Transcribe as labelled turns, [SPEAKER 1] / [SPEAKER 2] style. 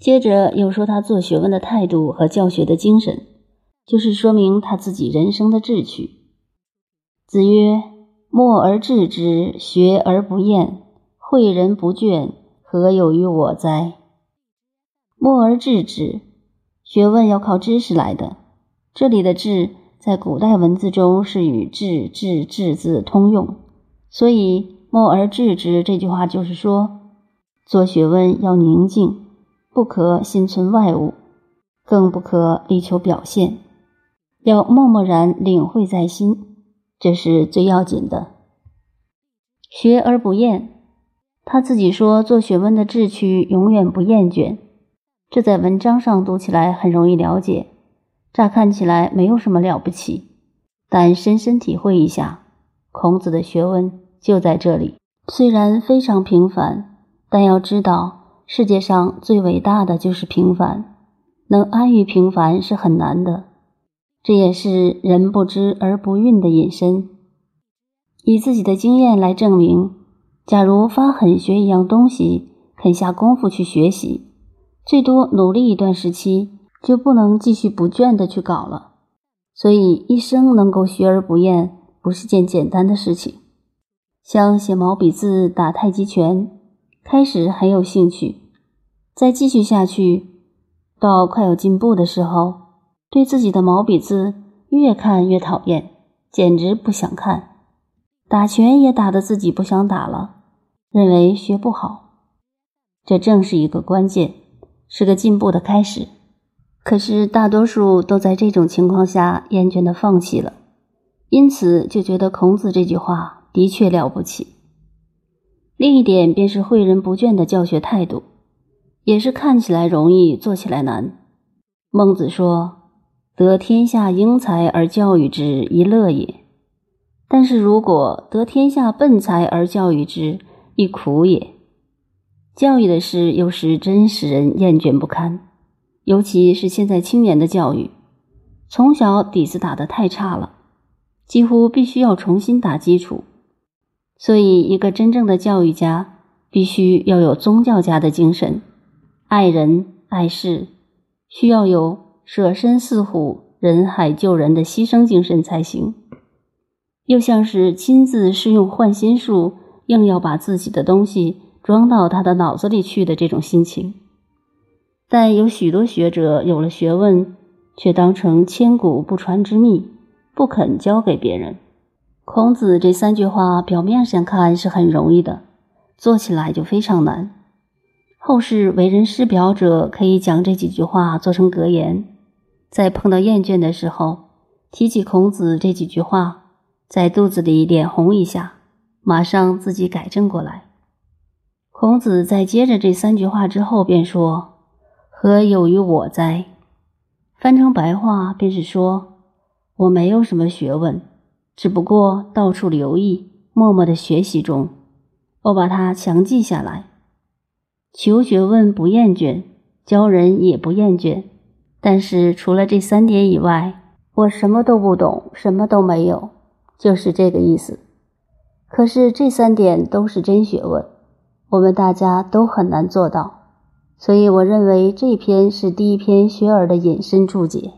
[SPEAKER 1] 接着又说他做学问的态度和教学的精神，就是说明他自己人生的志趣。子曰：“默而志之，学而不厌，诲人不倦，何有于我哉？”默而志之，学问要靠知识来的。这里的“志”在古代文字中是与“志”“志”“志”字通用，所以“默而志之”这句话就是说，做学问要宁静，不可心存外物，更不可力求表现，要默默然领会在心，这是最要紧的。学而不厌，他自己说做学问的志趣永远不厌倦，这在文章上读起来很容易了解。乍看起来没有什么了不起，但深深体会一下，孔子的学问就在这里。虽然非常平凡，但要知道，世界上最伟大的就是平凡。能安于平凡是很难的，这也是人不知而不愠的隐身。以自己的经验来证明，假如发狠学一样东西，肯下功夫去学习，最多努力一段时期。就不能继续不倦的去搞了，所以一生能够学而不厌，不是件简单的事情。像写毛笔字、打太极拳，开始很有兴趣，再继续下去，到快有进步的时候，对自己的毛笔字越看越讨厌，简直不想看。打拳也打得自己不想打了，认为学不好。这正是一个关键，是个进步的开始。可是大多数都在这种情况下厌倦的放弃了，因此就觉得孔子这句话的确了不起。另一点便是诲人不倦的教学态度，也是看起来容易，做起来难。孟子说：“得天下英才而教育之，一乐也；但是如果得天下笨才而教育之，亦苦也。”教育的事有时真使人厌倦不堪。尤其是现在青年的教育，从小底子打得太差了，几乎必须要重新打基础。所以，一个真正的教育家必须要有宗教家的精神，爱人爱事，需要有舍身饲虎、人海救人的牺牲精神才行。又像是亲自试用换心术，硬要把自己的东西装到他的脑子里去的这种心情。但有许多学者有了学问，却当成千古不传之秘，不肯教给别人。孔子这三句话表面上看是很容易的，做起来就非常难。后世为人师表者可以将这几句话做成格言，在碰到厌倦的时候，提起孔子这几句话，在肚子里脸红一下，马上自己改正过来。孔子在接着这三句话之后，便说。何有于我哉？翻成白话便是说，我没有什么学问，只不过到处留意，默默的学习中，我把它强记下来。求学问不厌倦，教人也不厌倦，但是除了这三点以外，我什么都不懂，什么都没有，就是这个意思。可是这三点都是真学问，我们大家都很难做到。所以，我认为这篇是第一篇学而的引申注解。